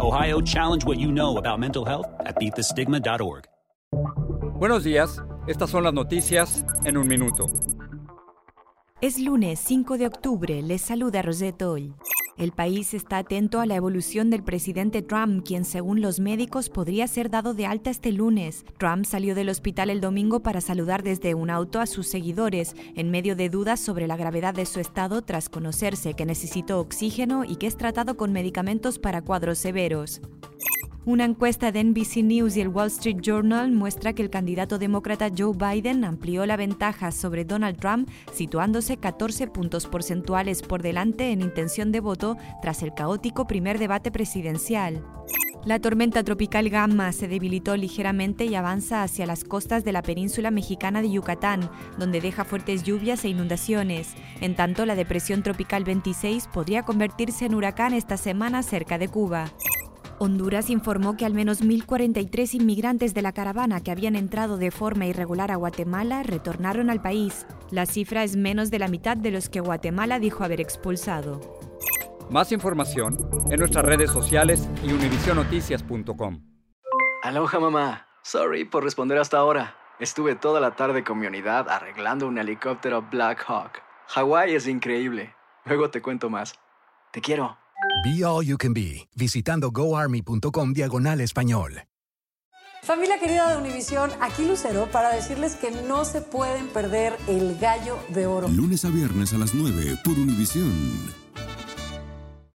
Ohio, challenge what you know about mental health at beatthestigma.org. Buenos días, estas son las noticias en un minuto. Es lunes 5 de octubre, les saluda Rosette Oll. El país está atento a la evolución del presidente Trump, quien según los médicos podría ser dado de alta este lunes. Trump salió del hospital el domingo para saludar desde un auto a sus seguidores, en medio de dudas sobre la gravedad de su estado tras conocerse que necesitó oxígeno y que es tratado con medicamentos para cuadros severos. Una encuesta de NBC News y el Wall Street Journal muestra que el candidato demócrata Joe Biden amplió la ventaja sobre Donald Trump, situándose 14 puntos porcentuales por delante en intención de voto tras el caótico primer debate presidencial. La tormenta tropical Gamma se debilitó ligeramente y avanza hacia las costas de la península mexicana de Yucatán, donde deja fuertes lluvias e inundaciones. En tanto, la depresión tropical 26 podría convertirse en huracán esta semana cerca de Cuba. Honduras informó que al menos 1.043 inmigrantes de la caravana que habían entrado de forma irregular a Guatemala retornaron al país. La cifra es menos de la mitad de los que Guatemala dijo haber expulsado. Más información en nuestras redes sociales y univisionoticias.com. Aloha mamá. Sorry por responder hasta ahora. Estuve toda la tarde con mi unidad arreglando un helicóptero Black Hawk. Hawái es increíble. Luego te cuento más. Te quiero. Be All You Can Be, visitando goarmy.com diagonal español. Familia querida de Univisión, aquí Lucero para decirles que no se pueden perder el gallo de oro. Lunes a viernes a las 9 por Univisión.